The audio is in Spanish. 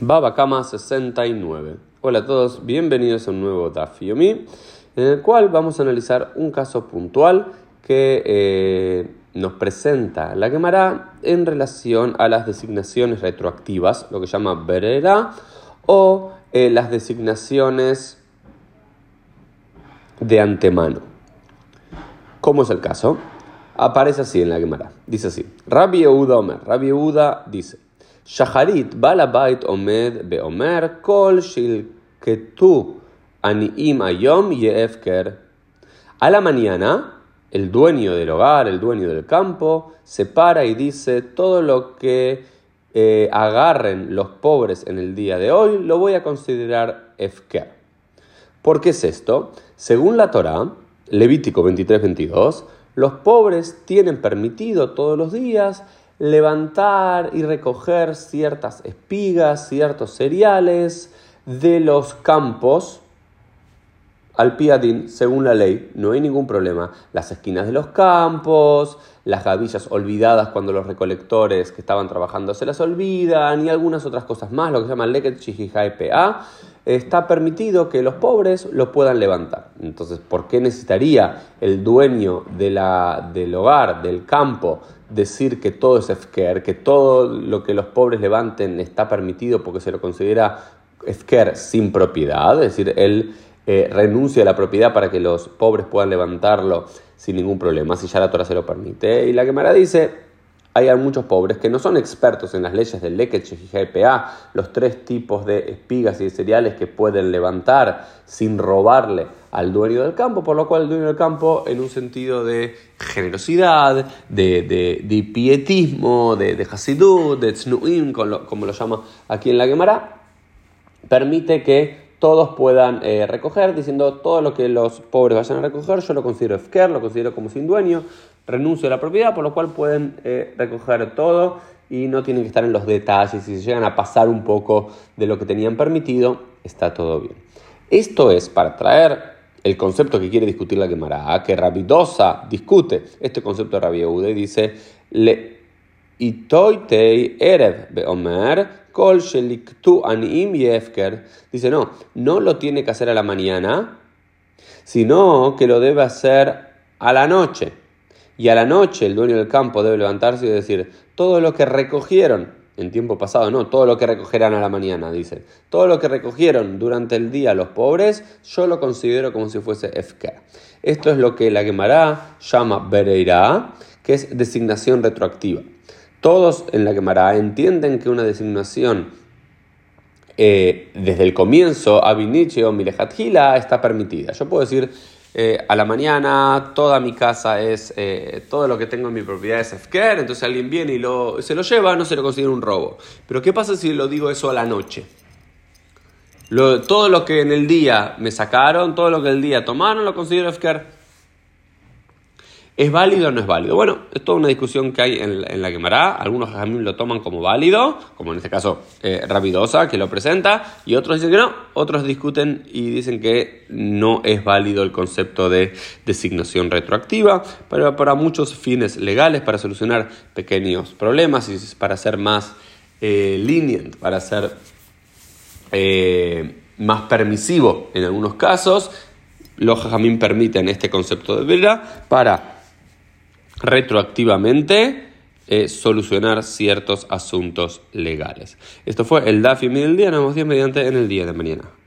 Baba Kama 69. Hola a todos, bienvenidos a un nuevo Daf Yomi, en el cual vamos a analizar un caso puntual que eh, nos presenta la Gemara en relación a las designaciones retroactivas, lo que llama Berera, o eh, las designaciones de antemano. ¿Cómo es el caso? Aparece así en la Gemara. Dice así: Rabbi Yehuda Omer. Rabbi Yehuda dice. שחרית, בעל הבית עומד ואומר, כל שילקטו עניים היום יהיה הפקר. A la mañana, el dueño del hogar, el dueño del campo, se para y dice, todo lo que eh, agarren los pobres en el día de hoy, lo voy a considerar efker. ¿Por qué es esto? Según la Torah, Levítico 23-22, los pobres tienen permitido todos los días levantar y recoger ciertas espigas, ciertos cereales de los campos al piadín, según la ley, no hay ningún problema. Las esquinas de los campos, las gavillas olvidadas cuando los recolectores que estaban trabajando se las olvidan y algunas otras cosas más, lo que se llama leket pa, está permitido que los pobres lo puedan levantar. Entonces, ¿por qué necesitaría el dueño de la, del hogar, del campo, decir que todo es efker, que todo lo que los pobres levanten está permitido porque se lo considera efker sin propiedad? Es decir, él eh, renuncia a la propiedad para que los pobres puedan levantarlo sin ningún problema, si ya la Torah se lo permite. Y la Gemara dice, hay muchos pobres que no son expertos en las leyes del Leket, PA, los tres tipos de espigas y de cereales que pueden levantar sin robarle al dueño del campo, por lo cual el dueño del campo, en un sentido de generosidad, de, de, pietismo, de, de de tznuim, como lo, llama aquí en la Gemara, permite que todos puedan eh, recoger, diciendo todo lo que los pobres vayan a recoger, yo lo considero efker, lo considero como sin dueño, renuncio a la propiedad, por lo cual pueden eh, recoger todo y no tienen que estar en los detalles. Si llegan a pasar un poco de lo que tenían permitido, está todo bien. Esto es para traer el concepto que quiere discutir la Gemara, que Rabidosa discute este concepto de Rabbi y dice, le itoitei erev beomer Kol Anim Yefker. Dice, no, no lo tiene que hacer a la mañana, sino que lo debe hacer a la noche. Y a la noche el dueño del campo debe levantarse y decir, todo lo que recogieron en tiempo pasado, no, todo lo que recogerán a la mañana, dice. Todo lo que recogieron durante el día los pobres, yo lo considero como si fuese Efker. Esto es lo que la Gemara llama Bereira, que es designación retroactiva. Todos en la Gemara entienden que una designación eh, desde el comienzo, Abiniche o Milejatjila, está permitida. Yo puedo decir eh, a la mañana toda mi casa es, eh, todo lo que tengo en mi propiedad es Efker, entonces alguien viene y lo, se lo lleva, no se lo considera un robo. Pero ¿qué pasa si lo digo eso a la noche? todo lo que en el día me sacaron, todo lo que el día tomaron, lo considero Efker. ¿Es válido o no es válido? Bueno, es toda una discusión que hay en, la Gemara. Algunos jamín lo toman como válido, como en este caso eh, Rabidosa, que lo presenta, y otros dicen que no. Otros discuten y dicen que no es válido el concepto de designación retroactiva, pero para muchos fines legales, para solucionar pequeños problemas y para ser más eh, lenient, para ser eh, más permisivo en algunos casos, los jamín permiten este concepto de verdad para retroactivamente eh, solucionar ciertos asuntos legales. Esto fue el DAFI del día, nos vemos mediante en el día de mañana.